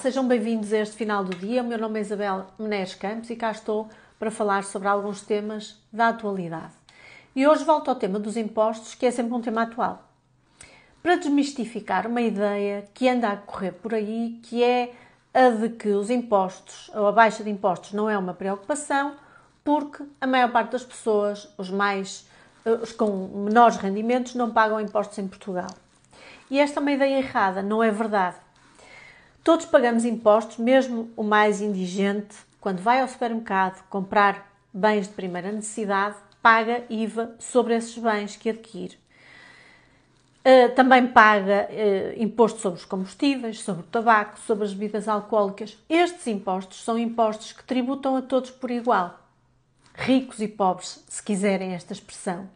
Sejam bem-vindos a este final do dia. O meu nome é Isabel Menezes Campos e cá estou para falar sobre alguns temas da atualidade. E hoje volto ao tema dos impostos, que é sempre um tema atual. Para desmistificar uma ideia que anda a correr por aí, que é a de que os impostos, ou a baixa de impostos, não é uma preocupação, porque a maior parte das pessoas, os mais os com menores rendimentos, não pagam impostos em Portugal. E esta é uma ideia errada, não é verdade. Todos pagamos impostos, mesmo o mais indigente, quando vai ao supermercado comprar bens de primeira necessidade, paga IVA sobre esses bens que adquire. Uh, também paga uh, imposto sobre os combustíveis, sobre o tabaco, sobre as bebidas alcoólicas. Estes impostos são impostos que tributam a todos por igual, ricos e pobres, se quiserem esta expressão.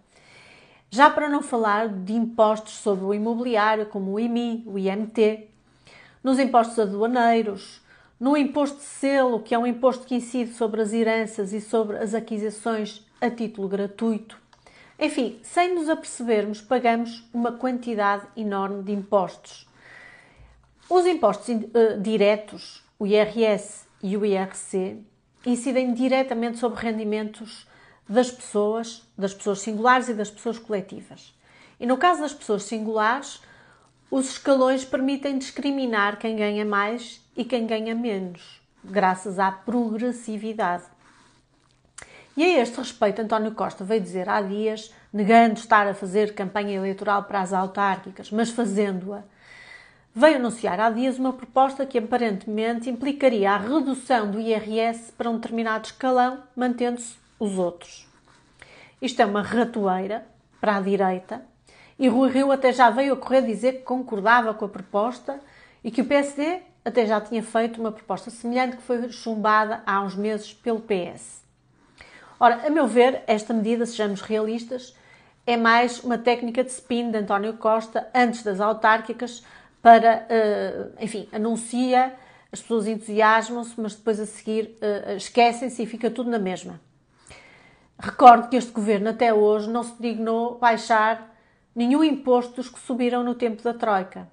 Já para não falar de impostos sobre o imobiliário, como o IMI, o IMT, nos impostos aduaneiros, no imposto de selo, que é um imposto que incide sobre as heranças e sobre as aquisições a título gratuito. Enfim, sem nos apercebermos, pagamos uma quantidade enorme de impostos. Os impostos uh, diretos, o IRS e o IRC, incidem diretamente sobre rendimentos das pessoas, das pessoas singulares e das pessoas coletivas. E no caso das pessoas singulares, os escalões permitem discriminar quem ganha mais e quem ganha menos, graças à progressividade. E a este respeito, António Costa veio dizer há dias, negando estar a fazer campanha eleitoral para as autárquicas, mas fazendo-a, veio anunciar há dias uma proposta que aparentemente implicaria a redução do IRS para um determinado escalão, mantendo-se os outros. Isto é uma ratoeira para a direita e Rui Rio até já veio a correr dizer que concordava com a proposta e que o PSD até já tinha feito uma proposta semelhante que foi chumbada há uns meses pelo PS. Ora, a meu ver, esta medida, sejamos realistas, é mais uma técnica de spin de António Costa antes das autárquicas para, eh, enfim, anuncia, as pessoas entusiasmam-se, mas depois a seguir eh, esquecem-se e fica tudo na mesma. Recordo que este governo até hoje não se dignou baixar nenhum imposto dos que subiram no tempo da Troika.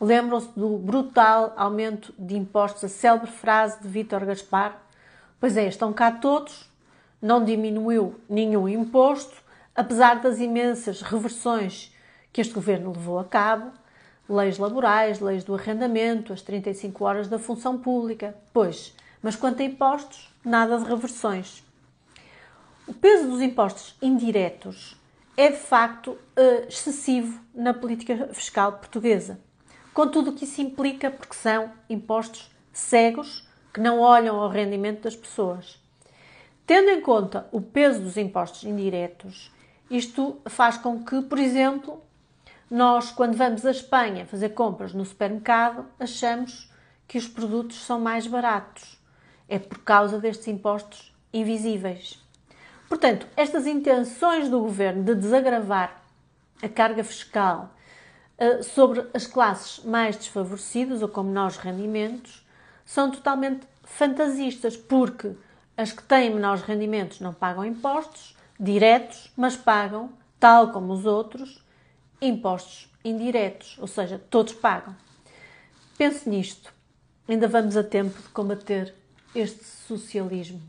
Lembram-se do brutal aumento de impostos, a célebre frase de Vítor Gaspar? Pois é, estão cá todos, não diminuiu nenhum imposto, apesar das imensas reversões que este governo levou a cabo, leis laborais, leis do arrendamento, as 35 horas da função pública. Pois, mas quanto a impostos, nada de reversões. O peso dos impostos indiretos é de facto eh, excessivo na política fiscal portuguesa. Com tudo o que isso implica, porque são impostos cegos que não olham ao rendimento das pessoas. Tendo em conta o peso dos impostos indiretos, isto faz com que, por exemplo, nós, quando vamos à Espanha fazer compras no supermercado, achamos que os produtos são mais baratos. É por causa destes impostos invisíveis. Portanto, estas intenções do governo de desagravar a carga fiscal uh, sobre as classes mais desfavorecidas ou com menores rendimentos são totalmente fantasistas, porque as que têm menores rendimentos não pagam impostos diretos, mas pagam, tal como os outros, impostos indiretos, ou seja, todos pagam. Pense nisto. Ainda vamos a tempo de combater este socialismo.